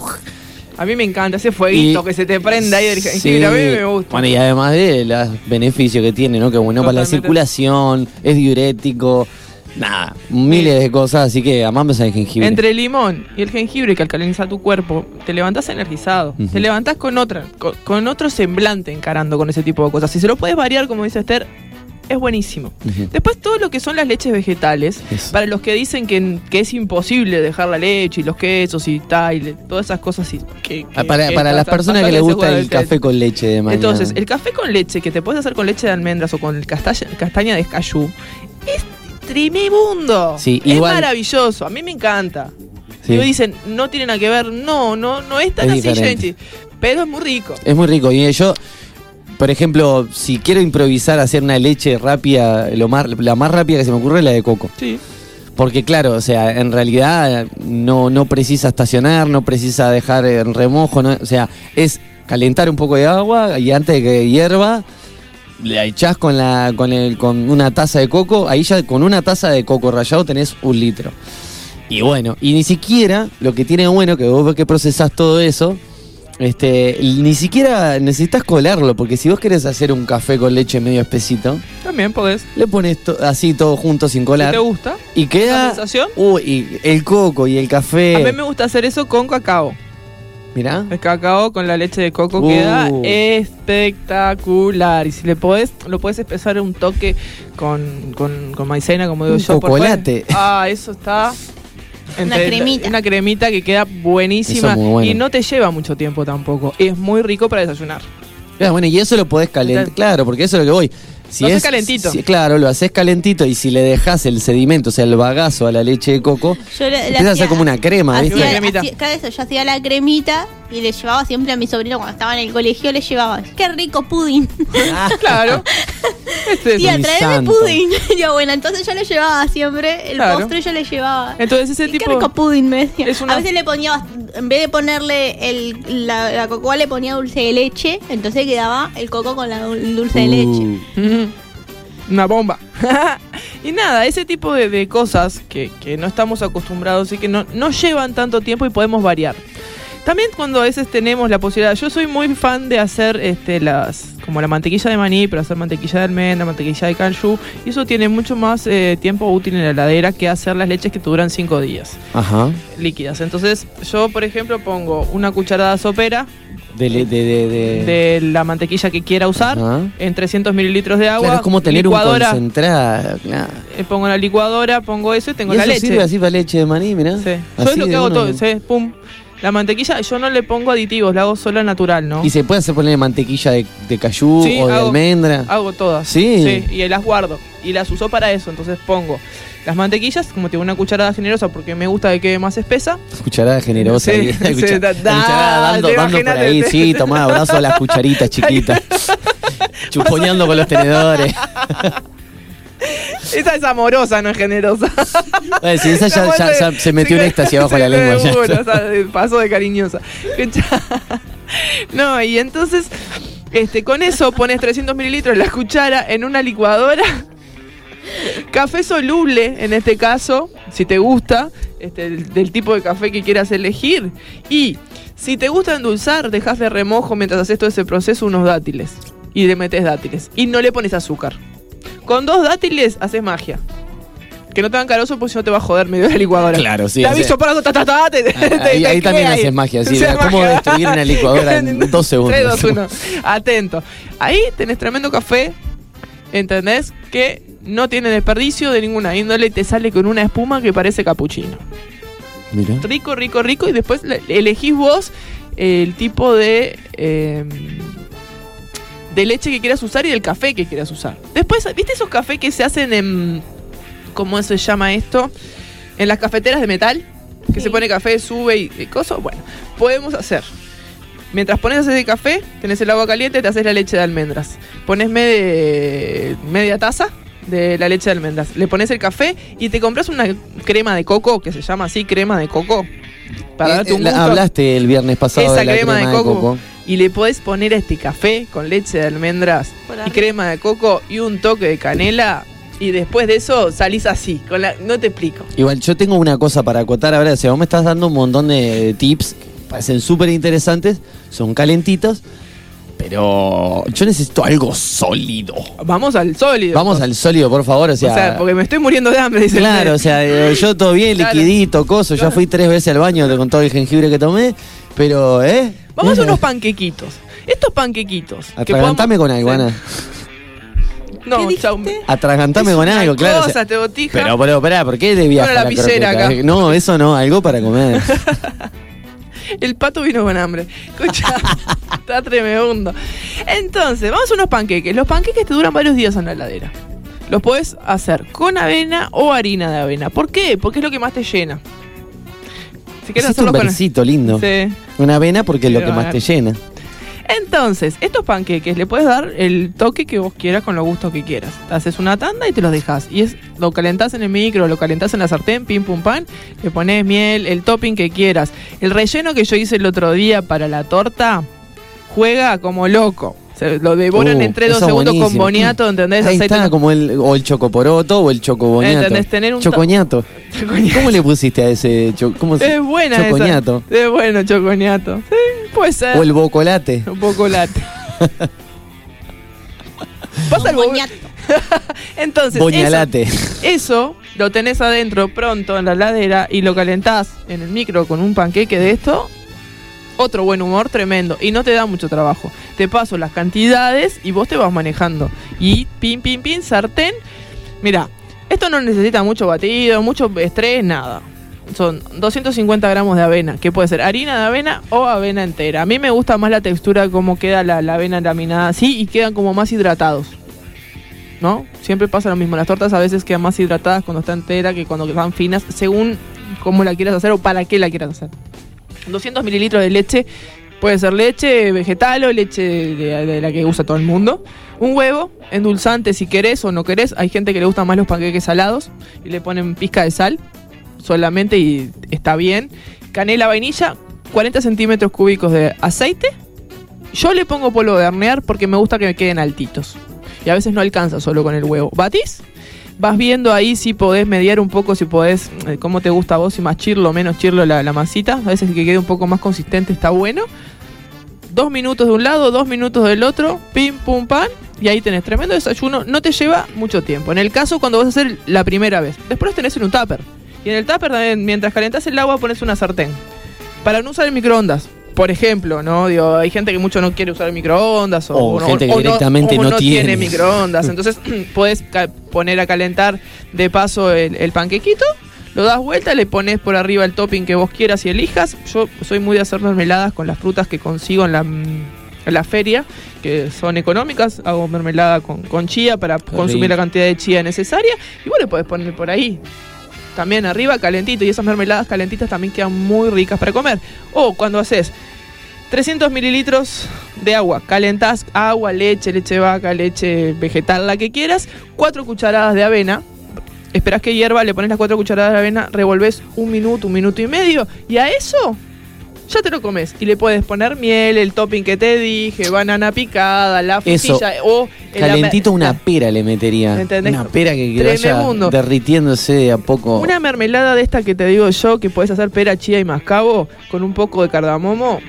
Speaker 3: A mí me encanta ese fueguito
Speaker 2: Y-
Speaker 3: que se te prenda ahí del
Speaker 2: Sí.
Speaker 3: A mí me gusta.
Speaker 2: Bueno, y además de los beneficios que tiene, ¿no? Que bueno para la circulación, es diurético, nada, miles de cosas, así que amamos el jengibre.
Speaker 3: Entre el limón y el jengibre que alcaliniza tu cuerpo, te levantás energizado. Te levantás con otra, con, con otro semblante encarando con ese tipo de cosas. Si se lo puedes variar, como dice Esther, es buenísimo. Después todo lo que son las leches vegetales,
Speaker 2: Eso.
Speaker 3: para los que dicen que, que es imposible dejar la leche y los quesos y tal, y todas esas cosas y que, que-
Speaker 2: Ah, para
Speaker 3: que
Speaker 2: para
Speaker 3: están
Speaker 2: las personas que les gusta el café con leche de mañana.
Speaker 3: entonces, el café con leche que te puedes hacer con leche de almendras o con castaña, castaña de cayú es tremendo.
Speaker 2: Sí,
Speaker 3: es
Speaker 2: igual-
Speaker 3: maravilloso. A mí me encanta.
Speaker 2: Sí.
Speaker 3: Y me dicen, no tiene nada que ver. No, no, no es tan
Speaker 2: Es
Speaker 3: así,
Speaker 2: diferente.
Speaker 3: gente. Pero es muy rico.
Speaker 2: Es muy rico. Y yo, por ejemplo, si quiero improvisar hacer una leche rápida, lo más, la más rápida que se me ocurre es la de coco.
Speaker 3: Sí.
Speaker 2: Porque claro, o sea, en realidad no, no precisa estacionar, no precisa dejar en remojo, no- o sea, es calentar un poco de agua y antes de que hierva, le echás con, la, con, el, con una taza de coco, ahí ya con una taza de coco rallado tenés un litro. Y bueno, y ni siquiera, lo que tiene bueno, que vos ves que procesás todo eso, este, ni siquiera necesitas colarlo, porque si vos querés hacer un café con leche medio espesito,
Speaker 3: También podés.
Speaker 2: le pones to- así todo junto sin
Speaker 3: Si
Speaker 2: colar.
Speaker 3: te gusta.
Speaker 2: Y queda.
Speaker 3: ¿La sensación?
Speaker 2: Uy, y el coco y el café.
Speaker 3: A mí me gusta hacer eso con cacao.
Speaker 2: Mirá.
Speaker 3: El cacao con la leche de coco
Speaker 2: Uh.
Speaker 3: queda espectacular. Y si le podés, lo puedes espesar un toque con, con, con maicena, como digo
Speaker 2: Un
Speaker 3: yo.
Speaker 2: cocolate.
Speaker 3: Ah, eso está.
Speaker 4: Una cremita.
Speaker 3: Una cremita que queda buenísima.
Speaker 2: Bueno.
Speaker 3: Y no te lleva mucho tiempo tampoco. Es muy rico para desayunar.
Speaker 2: Ah, bueno, y eso lo podés calentar. Claro, porque eso es lo que voy. Si
Speaker 3: Lo haces
Speaker 2: es,
Speaker 3: calentito.
Speaker 2: si- claro, lo haces calentito y si le dejas el sedimento, o sea, el bagazo a la leche de coco,
Speaker 4: Yo le,
Speaker 2: empieza a
Speaker 4: hacía-
Speaker 2: ser como una crema,
Speaker 4: hacía-
Speaker 2: ¿viste?
Speaker 3: Una cremita.
Speaker 4: hacía- cada eso, yo hacía la cremita y le llevaba siempre a mi sobrino cuando estaba en el colegio, le llevaba, qué rico pudín.
Speaker 2: Ah, *laughs*
Speaker 3: Claro. Este es-
Speaker 4: Tía,
Speaker 2: mi
Speaker 4: traeme pudín. yo, bueno, entonces yo le llevaba siempre, el
Speaker 3: Claro.
Speaker 4: postre yo le llevaba.
Speaker 3: Entonces ese
Speaker 4: Y qué
Speaker 3: tipo.
Speaker 4: rico pudín, me decía.
Speaker 3: una-
Speaker 4: A veces le ponía, en vez de ponerle el, la, la le ponía dulce de leche, entonces quedaba el coco con la, dulce de leche.
Speaker 2: Uh.
Speaker 3: Una bomba. *laughs* y nada, ese tipo de, de cosas que, que no estamos acostumbrados y que no, no llevan tanto tiempo y podemos variar. También cuando a veces tenemos la posibilidad, yo soy muy fan de hacer este, las como la mantequilla de maní, pero hacer mantequilla de almendra, mantequilla de cashew, y eso tiene mucho más eh, tiempo útil en la heladera que hacer las leches que te duran 5 días
Speaker 2: Ajá.
Speaker 3: líquidas. Entonces, yo por ejemplo pongo una cucharada sopera
Speaker 2: De, le- de, de, de-
Speaker 3: de la mantequilla que quiera usar
Speaker 2: Ajá.
Speaker 3: en 300 mililitros de agua.
Speaker 2: Claro, es como tener
Speaker 3: licuadora,
Speaker 2: un concentrado. claro.
Speaker 3: eh, pongo la licuadora, pongo eso y tengo
Speaker 2: ¿Y
Speaker 3: la
Speaker 2: eso
Speaker 3: leche.
Speaker 2: sirve así para leche de maní, mirá?
Speaker 3: Sí. Yo es lo que hago todo, sí, pum. La mantequilla, yo no le pongo aditivos, la hago sola natural, ¿no?
Speaker 2: ¿Y se puede hacer poner mantequilla de, de cayú
Speaker 3: Sí,
Speaker 2: o de
Speaker 3: hago-
Speaker 2: almendra?
Speaker 3: Hago todas.
Speaker 2: Sí.
Speaker 3: y las guardo. Y las uso para eso. Entonces pongo las mantequillas, como tengo una cucharada generosa porque me gusta que quede más espesa.
Speaker 2: Cucharada generosa.
Speaker 3: Sí, *laughs* sí, da-
Speaker 2: cucharada
Speaker 3: da-
Speaker 2: dando, dando por ahí.
Speaker 3: te-
Speaker 2: Sí, tomá abrazo a las cucharitas *laughs* chiquitas. *laughs* Chuponeando con los tenedores.
Speaker 3: Esa es amorosa, no es generosa.
Speaker 2: Esa ya, *laughs* ya- ya se metió un éxtasis abajo la lengua. ya.
Speaker 3: seguro, o sea, pasó de cariñosa. No, y entonces, este, con eso pones 300 mililitros la cuchara en una licuadora. Café soluble, en este caso, si te gusta, este, del, del tipo de café que quieras elegir. Y si te gusta endulzar, dejas de remojo mientras haces todo ese proceso unos dátiles. Y le metes dátiles. Y no le pones azúcar. Con dos dátiles haces magia. Que no te hagan carozo porque si no te va a joder medio de la licuadora.
Speaker 2: Claro, sí,
Speaker 3: Te aviso para algo, ta, ta, ta, te- te-
Speaker 2: Ahí,
Speaker 3: te
Speaker 2: ahí también haces magia, sí.
Speaker 3: Haces
Speaker 2: ¿Cómo
Speaker 3: magia.
Speaker 2: destruir una licuadora en *laughs* dos segundos?
Speaker 3: 3, 2, 1. Atento. Ahí tenés tremendo café, ¿entendés? Que no tiene desperdicio de ninguna índole y te sale con una espuma que parece capuchino.
Speaker 2: Mira.
Speaker 3: Rico, rico, rico. Y después le- elegís vos el tipo de. eh, de leche que quieras usar y del café que quieras usar. Después, ¿viste esos cafés que se hacen en. ¿Cómo se llama esto? En las cafeteras de metal. Que
Speaker 4: Sí.
Speaker 3: se pone café, sube y, y cosas. Bueno, podemos hacer. Mientras pones ese café, tenés el agua caliente, te haces la leche de almendras. Pones media taza de la leche de almendras. Le pones el café y te compras una crema de coco, que se llama así, crema de coco. Para
Speaker 2: Eh,
Speaker 3: darte un
Speaker 2: la-
Speaker 3: gusto.
Speaker 2: Hablaste el viernes pasado
Speaker 3: Esa
Speaker 2: de la
Speaker 3: crema, de, coco, Y le podés poner a este café con leche de almendras y crema de coco y un toque de canela. Y después de eso salís así. Con la, no te explico.
Speaker 2: Igual, yo tengo una cosa para acotar ahora. O sea, vos me estás dando un montón de tips que parecen súper interesantes, son calentitos, pero yo necesito algo sólido.
Speaker 3: Vamos al sólido.
Speaker 2: Vamos al sólido, por favor. O
Speaker 3: O
Speaker 2: sea,
Speaker 3: sea, porque me estoy muriendo de hambre, dice el
Speaker 2: claro, o sea, eh, yo todo bien,
Speaker 3: Claro.
Speaker 2: liquidito, coso. Ya fui tres veces al baño con todo el jengibre que tomé, pero, ¿eh?
Speaker 3: Vamos a unos panquequitos. Estos panquequitos. que
Speaker 2: Atragantame
Speaker 3: podamos-
Speaker 2: con algo. Ana.
Speaker 3: No,
Speaker 4: ¿Qué
Speaker 3: chau.
Speaker 2: Atragantame
Speaker 3: Es
Speaker 2: con algo, claro. o sea,
Speaker 3: te botija.
Speaker 2: pero, pero, pará, ¿por qué de viaje
Speaker 3: Una
Speaker 2: a la
Speaker 3: lapicera acá.
Speaker 2: No, eso no, algo para comer. *laughs*
Speaker 3: El pato vino con hambre. Escucha, *laughs* está tremendo. Entonces, vamos a unos panqueques. Los panqueques te duran varios días en la heladera. Los puedes hacer con avena o harina de avena. ¿Por qué? Porque es lo que más te llena. Si quieres
Speaker 2: un
Speaker 3: hacerlo con
Speaker 2: versito lindo.
Speaker 3: Sí.
Speaker 2: Una avena porque es lo que más te llena.
Speaker 3: Entonces, estos panqueques le puedes dar el toque que vos quieras con los gustos que quieras. Te haces una tanda y te los dejas. Y es lo calentás en el micro, lo calentás en la sartén, pim pum pan, le pones miel, el topping que quieras. El relleno que yo hice el otro día para la torta juega como loco. Se lo devoran
Speaker 2: Uh,
Speaker 3: en 3 2
Speaker 2: eso
Speaker 3: segundos con boniato, ¿entendés?
Speaker 2: Ahí
Speaker 3: Aceite-
Speaker 2: está, como el, o el chocoporoto o el chocoboniato.
Speaker 3: ¿Entendés? Tener un to-
Speaker 2: Chocoñato. *laughs*
Speaker 3: Chocoñato.
Speaker 2: ¿Cómo le pusiste a ese? cho- ¿Cómo se-
Speaker 3: Es buena esa.
Speaker 2: Chocoñato.
Speaker 3: Es bueno, chocoñato. Sí, puede ser.
Speaker 2: O el bocolate.
Speaker 3: Un poco late. *laughs* Pasa el bo-. *laughs* Entonces,
Speaker 2: Boñalate.
Speaker 3: Eso, eso lo tenés adentro pronto en la heladera y lo calentás en el micro con un panqueque de esto. Otro buen humor tremendo. Y no te da mucho trabajo. Te paso las cantidades y vos te vas manejando. Y pin, pin, pin, sartén. Mira, esto no necesita mucho batido, mucho estrés, nada. Son 250 gramos de avena, que puede ser harina de avena o avena entera. A mí me gusta más la textura, cómo queda la, la avena laminada así y quedan como más hidratados. ¿No? Siempre pasa lo mismo. Las tortas a veces quedan más hidratadas cuando está entera que cuando están finas, según cómo la quieras hacer o para qué la quieras hacer. 200 mililitros de leche, puede ser leche vegetal o leche de, de la que usa todo el mundo. Un huevo, endulzante si querés o no querés. Hay gente que le gustan más los panqueques salados y le ponen pizca de sal solamente y está bien. Canela, vainilla, 40 centímetros cúbicos de aceite. Yo le pongo polvo de hornear porque me gusta que me queden altitos. Y a veces no alcanza solo con el huevo. ¿Batís? Vas viendo ahí si podés mediar un poco, si podés, eh, cómo te gusta a vos, si más chirlo o menos chirlo la, la masita. A veces que quede un poco más consistente está bueno. Dos minutos de un lado, dos minutos del otro, pim, pum, pan. Y ahí tenés tremendo desayuno. No te lleva mucho tiempo. En el caso cuando vas a hacer la primera vez. Después tenés en un tupper. Y en el tupper también, mientras calentás el agua, pones una sartén. Para no usar el microondas. Por ejemplo, ¿no? Digo, hay gente que mucho no quiere usar el microondas o,
Speaker 2: O
Speaker 3: no-
Speaker 2: gente que
Speaker 3: o
Speaker 2: directamente
Speaker 3: o
Speaker 2: no tiene.
Speaker 3: microondas. Entonces, *clears throat* puedes poner a calentar de paso el, el panquequito, lo das vuelta, le pones por arriba el topping que vos quieras y elijas. Yo soy muy de hacer mermeladas con las frutas que consigo en la, mm, en la feria, que son económicas. Hago mermelada con, con chía para consumir
Speaker 2: rico.
Speaker 3: la cantidad de chía necesaria. Y vos le podés poner por ahí. También arriba calentito y esas mermeladas calentitas también quedan muy ricas para comer. O cuando haces 300 mililitros de agua, calentás agua, leche, leche vaca, leche vegetal, la que quieras, 4 cucharadas de avena. Esperás que hierva, le pones las 4 cucharadas de avena, revolves un minuto, un minuto y medio, y a eso ya te lo comes. Y le puedes poner miel, el topping que te dije, banana picada, la frutilla o
Speaker 2: Calentito una pera le metería.
Speaker 3: ¿Entendés?
Speaker 2: Una pera que, que vaya derritiéndose de a poco.
Speaker 3: Una mermelada de esta que te digo yo, que puedes hacer pera, chía y mascabo con un poco de cardamomo.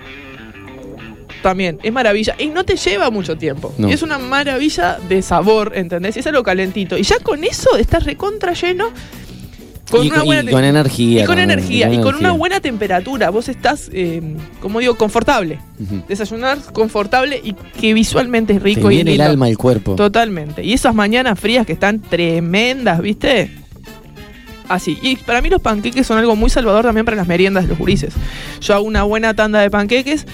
Speaker 3: También, es maravilla. Y no te lleva mucho tiempo.
Speaker 2: No.
Speaker 3: Y es una maravilla de sabor, ¿entendés? Es algo calentito. Y ya con eso estás recontra lleno. Con
Speaker 2: Y
Speaker 3: una
Speaker 2: con-
Speaker 3: buena
Speaker 2: y
Speaker 3: te-
Speaker 2: con energía
Speaker 3: Y con
Speaker 2: también,
Speaker 3: energía,
Speaker 2: con
Speaker 3: y con
Speaker 2: energía.
Speaker 3: una buena temperatura. Vos estás, eh, como digo, confortable. Desayunar confortable y que visualmente es
Speaker 2: Te
Speaker 3: rico y
Speaker 2: viene el
Speaker 3: lindo.
Speaker 2: alma al cuerpo.
Speaker 3: Totalmente. Y esas mañanas frías que están tremendas, ¿viste? Así. Y para mí los panqueques son algo muy salvador también para las meriendas de los gurises. Yo hago una buena tanda de panqueques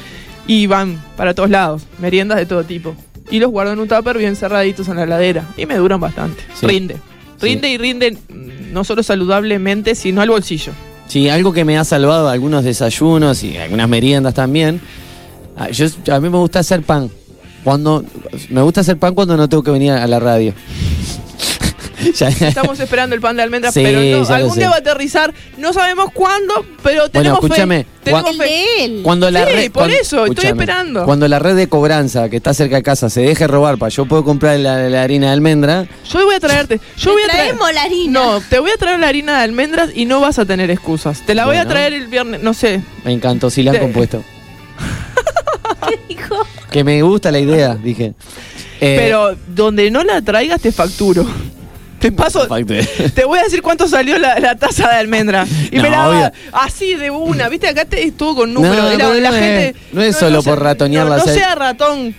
Speaker 3: y van para todos lados. Meriendas de todo tipo. Y los guardo en un tupper bien cerraditos en la heladera. Y me duran bastante.
Speaker 2: Sí.
Speaker 3: Rinde. Rinde y rinde mm, no solo saludablemente, sino al bolsillo.
Speaker 2: Sí, algo que me ha salvado algunos desayunos y algunas meriendas también. Ah, Yo, a mí me gusta hacer pan. Cuando me gusta hacer pan cuando no tengo que venir a la radio. *laughs* Ya-
Speaker 3: Estamos esperando el pan de almendras,
Speaker 2: Sí,
Speaker 3: pero no, algún día va a aterrizar. No sabemos cuándo, pero tenemos
Speaker 2: escúchame,
Speaker 3: fe. Tenemos fe.
Speaker 2: Cuando la
Speaker 3: Sí,
Speaker 2: red,
Speaker 3: por
Speaker 2: cuan-
Speaker 3: eso, estoy esperando.
Speaker 2: Cuando la red de cobranza que está cerca de casa se deje robar para yo puedo comprar la, la harina de almendra,
Speaker 3: Yo voy a traerte. Yo
Speaker 4: Te
Speaker 3: voy a traer.
Speaker 4: traemos la harina.
Speaker 3: No, te voy a traer la harina de almendras y no vas a tener excusas. Te la voy a
Speaker 2: Bueno.
Speaker 3: traer el viernes, no sé.
Speaker 2: me encantó si la han
Speaker 3: Te-
Speaker 2: compuesto. *laughs*
Speaker 4: Hijo.
Speaker 2: Que me gusta la idea, dije. Eh,
Speaker 3: Pero donde no la traigas te facturo. Te *laughs* paso. Te voy a decir cuánto salió la, la taza de almendra. Y
Speaker 2: No,
Speaker 3: me la
Speaker 2: obvio.
Speaker 3: así de una. Viste, acá te estuvo con números. la,
Speaker 2: no,
Speaker 3: la
Speaker 2: no es-
Speaker 3: gente.
Speaker 2: no es solo por ratonearla,
Speaker 3: No, no
Speaker 2: sea-
Speaker 3: ratón.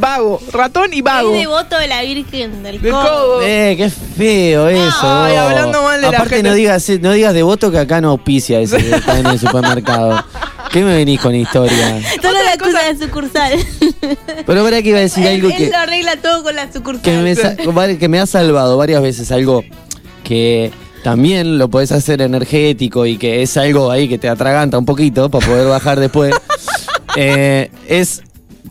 Speaker 3: Vago. Ratón y vago.
Speaker 4: Es devoto de la Virgen del
Speaker 3: Del
Speaker 4: codo.
Speaker 2: Eh, qué feo eso.
Speaker 3: Ay, hablando mal de la
Speaker 2: Aparte
Speaker 3: gente.
Speaker 2: no digas, no digas devoto que acá no auspicia ese *laughs* que está en el supermercado. ¿Qué me venís con historia?
Speaker 4: Toda
Speaker 3: Otra
Speaker 4: la de sucursal. *laughs*
Speaker 2: Pero para que iba a decir
Speaker 4: él,
Speaker 2: algo
Speaker 4: él
Speaker 2: que,
Speaker 4: lo arregla todo con la sucursal.
Speaker 2: que, me, sa- *laughs* que me ha salvado varias veces, algo que también lo podés hacer energético y que es algo ahí que te atraganta un poquito para poder bajar después. *laughs* Eh, es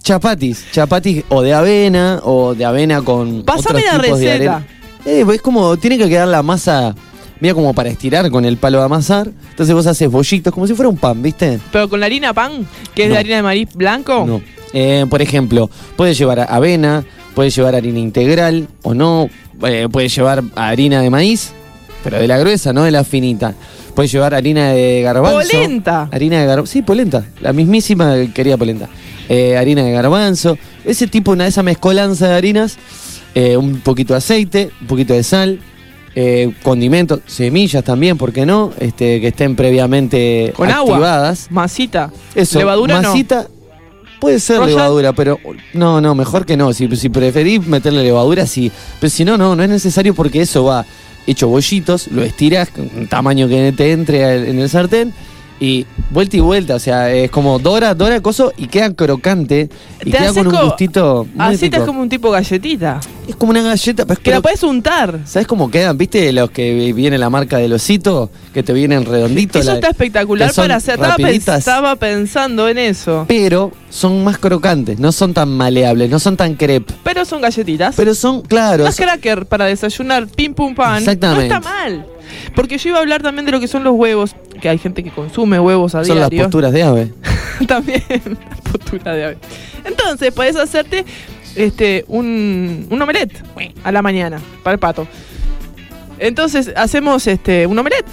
Speaker 2: chapatis, chapatis o de avena o de avena con
Speaker 3: Pásame
Speaker 2: otros
Speaker 3: la
Speaker 2: tipos de
Speaker 3: receta.
Speaker 2: arena. Eh, es como, tiene que quedar la masa, mira como para estirar con el palo de amasar. Entonces vos haces bollitos, como si fuera un pan, ¿viste?
Speaker 3: Pero con la harina pan, que es
Speaker 2: No.
Speaker 3: de harina de maíz blanco.
Speaker 2: No. Eh, por ejemplo, puedes llevar avena, puedes llevar harina integral o no, eh, puedes llevar harina de maíz, pero de la gruesa, no de la finita. Puedes llevar harina de garbanzo.
Speaker 3: Polenta.
Speaker 2: Harina de garbanzo. Sí, polenta. La mismísima querida polenta. Eh, harina de garbanzo. Ese tipo, una de esa mezcolanza de harinas. eh, un poquito de aceite, un poquito de sal. Eh, condimentos, semillas también, ¿por qué no? Este, que estén previamente
Speaker 3: Con agua.
Speaker 2: activadas.
Speaker 3: Masita.
Speaker 2: Eso,
Speaker 3: Levadura no.
Speaker 2: masita. Puede ser
Speaker 3: Royal.
Speaker 2: levadura, pero no, no, mejor que no. Si, si preferís meterle levadura, sí. Pero si no, no, no es necesario porque eso va hecho bollitos, lo estirás con un tamaño que te entre en el sartén y vuelta y vuelta. O sea, es como dora, dora, coso y queda crocante y
Speaker 3: Te
Speaker 2: queda con un gustito. muy
Speaker 3: Así te
Speaker 2: rico.
Speaker 3: es como un tipo galletita.
Speaker 2: Es como una galleta, pero es
Speaker 3: Que la
Speaker 2: cro-
Speaker 3: puedes untar.
Speaker 2: ¿Sabes cómo quedan? ¿Viste los que viene la marca del osito? Que te vienen redonditos.
Speaker 3: Eso
Speaker 2: la-
Speaker 3: está espectacular para hacer. Estaba, pens- estaba pensando en eso.
Speaker 2: Pero son más crocantes, no son tan maleables, no son tan crepe.
Speaker 3: Pero son galletitas.
Speaker 2: Pero son, claro,
Speaker 3: Más
Speaker 2: son-
Speaker 3: cracker para desayunar, pim pum pan.
Speaker 2: Exactamente.
Speaker 3: No está mal. Porque yo iba a hablar también de lo que son los huevos. Que hay gente que consume huevos a
Speaker 2: son las
Speaker 3: diario.
Speaker 2: posturas de ave. *laughs*
Speaker 3: también la postura de ave. Entonces, podés hacerte este un, un omelette a la mañana para el pato. Entonces, hacemos este un omelette.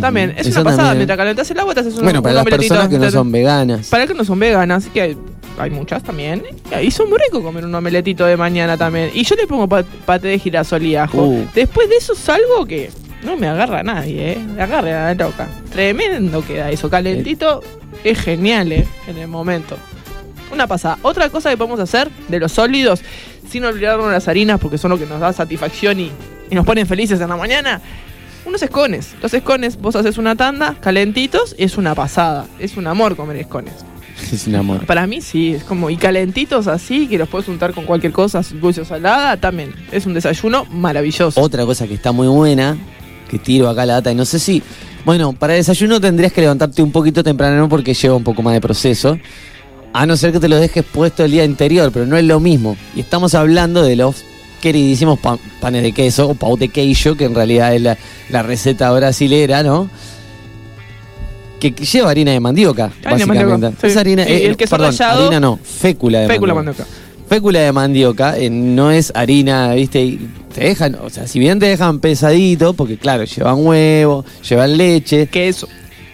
Speaker 3: También, es
Speaker 2: Eso
Speaker 3: una pasada.
Speaker 2: también.
Speaker 3: Mientras calentas el agua, te haces un,
Speaker 2: Bueno, para
Speaker 3: un
Speaker 2: las personas que no son veganas.
Speaker 3: Para que no son veganas, que hay, hay muchas también. Y son muy ricos comer un omeletito de mañana también. Y yo le pongo pa- paté de girasol y ajo.
Speaker 2: Uh.
Speaker 3: Después de eso salgo que no me agarra nadie, ¿eh? Me agarra a la loca. Tremendo queda eso. Calentito es genial, ¿eh? En el momento. Una pasada. Otra cosa que podemos hacer de los sólidos, sin olvidarnos las harinas, porque son lo que nos da satisfacción y, y nos ponen felices en la mañana. Unos escones. Los escones, vos haces una tanda, calentitos, es una pasada. Es un amor comer escones. *laughs*
Speaker 2: Es un amor.
Speaker 3: Para mí sí, es como, y calentitos así, que los puedes untar con cualquier cosa, dulce o salada, también. Es un desayuno maravilloso.
Speaker 2: Otra cosa que está muy buena, que tiro acá la data, y no sé si. Bueno, para desayuno tendrías que levantarte un poquito temprano porque lleva un poco más de proceso. A no ser que te lo dejes puesto el día anterior, pero no es lo mismo. Y estamos hablando de los queridísimos pan- panes de queso o pau de queijo, que en realidad es la, la receta brasilera, ¿no? Que lleva harina de mandioca,
Speaker 3: Harina
Speaker 2: básicamente.
Speaker 3: mandioca, sí.
Speaker 2: Es harina,
Speaker 3: Sí,
Speaker 2: eh,
Speaker 3: el queso
Speaker 2: perdón,
Speaker 3: rallado.
Speaker 2: harina no, fécula de
Speaker 3: Fécula
Speaker 2: mandioca.
Speaker 3: mandioca.
Speaker 2: Fécula de mandioca eh, no es harina, ¿viste? Te dejan, o sea, si bien te dejan pesadito, porque claro, llevan huevo, llevan leche,
Speaker 3: Queso.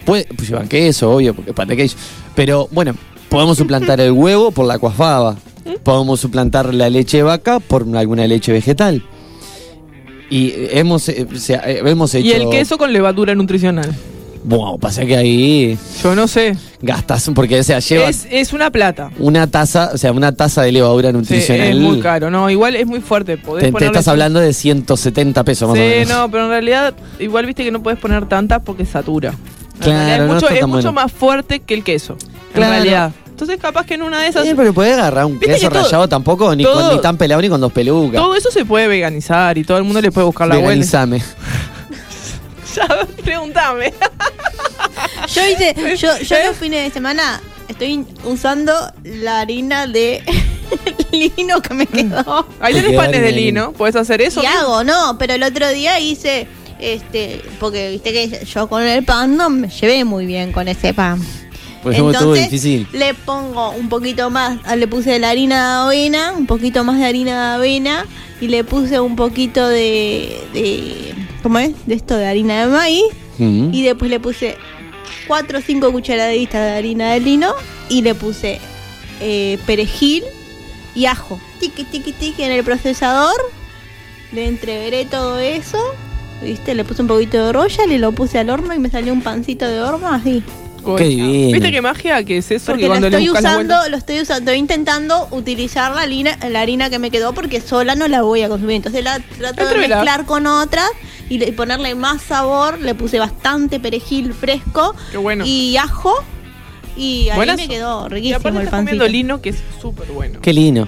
Speaker 2: puede- pues llevan queso, obvio, porque de queso. Pero bueno, podemos suplantar el huevo por la cuafaba, podemos suplantar la leche de vaca por alguna leche vegetal. Y hemos, eh, eh, hemos hecho.
Speaker 3: Y el queso con levadura nutricional.
Speaker 2: Bueno, pasa que ahí
Speaker 3: Yo no sé.
Speaker 2: gastas, porque o sea, lleva
Speaker 3: Es, es una plata.
Speaker 2: una taza, o sea, una taza de levadura
Speaker 3: Sí,
Speaker 2: nutricional.
Speaker 3: es muy caro. No, igual es muy fuerte. Podés
Speaker 2: Te, te estás hablando de 170 pesos más o
Speaker 3: Sí,
Speaker 2: menos.
Speaker 3: no, pero en realidad, igual viste que no puedes poner tantas porque satura.
Speaker 2: Claro,
Speaker 3: realidad es
Speaker 2: no
Speaker 3: mucho, es mucho más fuerte que el queso.
Speaker 2: Claro.
Speaker 3: En realidad. Entonces, capaz que en una de esas.
Speaker 2: Sí, pero puedes agarrar un queso
Speaker 3: que todo-
Speaker 2: rallado tampoco, ni,
Speaker 3: todo-
Speaker 2: con, ni tan pelado ni con dos pelucas.
Speaker 3: Todo eso se puede veganizar y todo el mundo le puede buscar la vuelta. *laughs* Ya, pregúntame.
Speaker 4: Yo hice, yo, yo
Speaker 3: ¿Eh?
Speaker 4: los fines de semana estoy usando la harina de *laughs* lino que me quedó.
Speaker 3: Ahí
Speaker 2: Te
Speaker 3: tenés panes de lino. Puedes hacer eso.
Speaker 4: Y hago, no, pero el otro día hice, este, porque viste que yo con el pan no me llevé muy bien con ese pan.
Speaker 2: Pues
Speaker 4: Entonces,
Speaker 2: difícil.
Speaker 4: le pongo un poquito más, ah, le puse la harina de avena, un poquito más de harina de avena y le puse un poquito de, de ¿cómo es? De esto de harina de maíz
Speaker 2: Mm.
Speaker 4: y después le puse 4 o 5 cucharaditas de harina de lino y le puse eh, perejil y ajo. Tiqui, tiqui, tiqui en el procesador. Le entreveré todo eso. ¿Viste? Le puse un poquito de royal y lo puse al horno y me salió un pancito de horno así.
Speaker 2: Qué divino.
Speaker 3: ¿Viste qué magia que es eso?
Speaker 4: Porque
Speaker 3: que
Speaker 4: lo
Speaker 3: cuando le
Speaker 4: estoy usando,
Speaker 3: vuelta-
Speaker 4: lo estoy usando, estoy intentando utilizar la harina, la harina que me quedó porque sola no la voy a consumir. Entonces la trato de mezclar con otras y, le- y ponerle más sabor. Le puse bastante perejil fresco
Speaker 3: Qué bueno.
Speaker 4: y ajo. Y ahí me quedó
Speaker 3: Y
Speaker 4: riquísimo
Speaker 3: aparte
Speaker 4: el
Speaker 3: estás
Speaker 4: pancito.
Speaker 3: comiendo lino que es súper bueno.
Speaker 2: Qué lindo.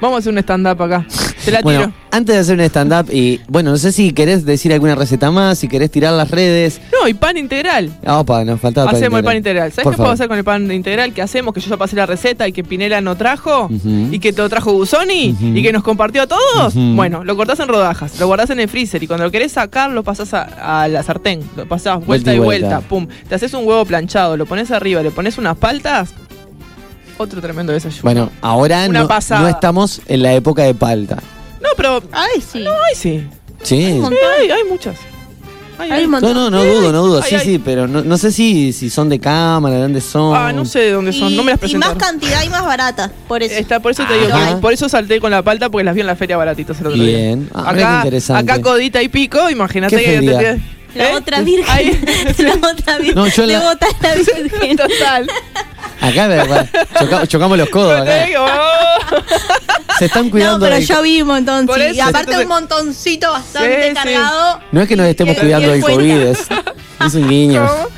Speaker 3: Vamos a hacer un stand-up acá. Te la
Speaker 2: Bueno,
Speaker 3: tiro.
Speaker 2: antes de hacer un stand-up, y bueno, no sé si querés decir alguna receta más, si querés tirar las redes.
Speaker 3: No, y pan integral.
Speaker 2: Ah, Opa, nos faltaba
Speaker 3: Hacemos el pan integral. ¿Sabes qué puedo hacer con el pan integral que hacemos? Que yo ya pasé la receta y que Pinela no trajo. Y que te lo trajo Gusoni. Y que nos compartió a todos. Bueno, lo cortás en rodajas. Lo guardás en el freezer. Y cuando lo querés sacar, lo pasás a, a la sartén. Lo pasás vuelta,
Speaker 2: y
Speaker 3: vuelta.
Speaker 2: vuelta.
Speaker 3: Pum. Te haces un huevo planchado. Lo pones arriba. Le pones unas paltas. Otro tremendo desayuno.
Speaker 2: Bueno, ahora
Speaker 3: Una
Speaker 2: no,
Speaker 3: pasada.
Speaker 2: no estamos en la época de palta.
Speaker 3: No, pero.
Speaker 4: Ay, sí.
Speaker 3: Ay, sí.
Speaker 2: Sí.
Speaker 4: un
Speaker 3: Sí,
Speaker 4: montón.
Speaker 3: hay, hay muchas. Hay
Speaker 4: un
Speaker 2: No,
Speaker 4: montón.
Speaker 2: no, no dudo, no dudo.
Speaker 3: Ay,
Speaker 2: Sí,
Speaker 3: ay.
Speaker 2: sí, pero no, no sé si, si son de cámara, de dónde son.
Speaker 3: Ah, no sé de dónde son.
Speaker 4: Y,
Speaker 3: no me las
Speaker 4: y más
Speaker 3: presentaron.
Speaker 4: cantidad y más barata. Por eso.
Speaker 3: Está, por eso te digo,
Speaker 2: Ajá.
Speaker 3: que- por eso salté con la palta porque las vi en la feria baratitas el otro día.
Speaker 2: Bien. Ah,
Speaker 3: acá,
Speaker 2: interesante.
Speaker 3: acá codita y pico, imagínate
Speaker 2: ¿Qué
Speaker 3: que te-
Speaker 4: La
Speaker 3: ¿Eh?
Speaker 4: otra virgen.
Speaker 3: Ahí. *laughs*
Speaker 4: la otra virgen.
Speaker 2: No, yo la-
Speaker 4: la *laughs* virgen.
Speaker 3: Total.
Speaker 2: Acá de verdad, choca- chocamos los codos. Acá.
Speaker 3: oh.
Speaker 2: Se están
Speaker 4: No,
Speaker 2: cuidando
Speaker 4: pero
Speaker 2: del-
Speaker 4: yo vi un montón.
Speaker 3: Por
Speaker 4: sí.
Speaker 3: eso,
Speaker 4: y aparte
Speaker 3: entonces-
Speaker 4: un montoncito bastante
Speaker 3: Sí, sí.
Speaker 4: cargado.
Speaker 2: No es que nos estemos cuidando
Speaker 4: el
Speaker 2: del. COVID, es, *laughs* es un guiño.
Speaker 3: ¿Cómo?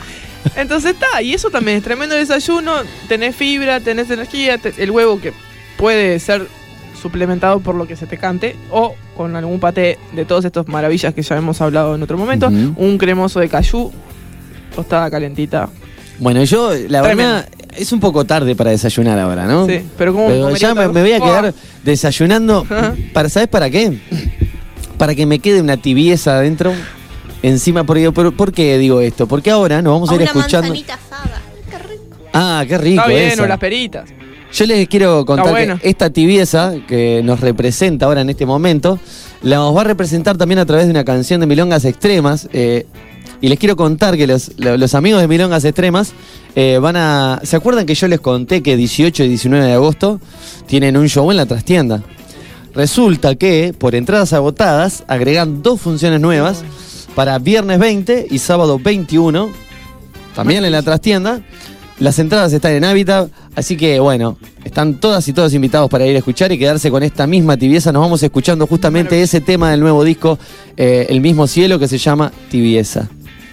Speaker 3: Entonces está, y eso también es tremendo desayuno, tenés fibra, tenés energía, te- el huevo que puede ser suplementado por lo que se te cante, o con algún paté de todas estas maravillas que ya hemos hablado en otro momento, un cremoso de cayú, tostada calentita.
Speaker 2: Bueno, yo, la
Speaker 3: Tremendo.
Speaker 2: verdad, es un poco tarde para desayunar ahora, ¿no?
Speaker 3: Sí, pero como
Speaker 2: Pero ya me, me voy a quedar desayunando. *laughs* Para ¿Sabes para qué? Para que me quede una tibieza adentro. Encima, porque, ¿por, por qué digo esto? Porque ahora nos vamos a ir
Speaker 4: una
Speaker 2: escuchando.
Speaker 4: manzanita asada. Qué rico.
Speaker 2: Ah, qué rico.
Speaker 3: Está bien,
Speaker 2: esa.
Speaker 3: o las peritas.
Speaker 2: Yo les quiero contar
Speaker 3: bueno.
Speaker 2: que esta tibieza que nos representa ahora en este momento, la nos va a representar también a través de una canción de Milongas Extremas. eh, y les quiero contar que los, lo- los amigos de Milongas Extremas eh, van a. ¿Se acuerdan que yo les conté que 18 y 19 de agosto tienen un show en la trastienda? Resulta que por entradas agotadas agregan dos funciones nuevas para viernes 20 y sábado 21, también en la trastienda. Las entradas están en Habitat, así que bueno, están todas y todos invitados para ir a escuchar y quedarse con esta misma tibieza. Nos vamos escuchando justamente ese tema del nuevo disco, eh, El mismo cielo, que se llama Tibieza.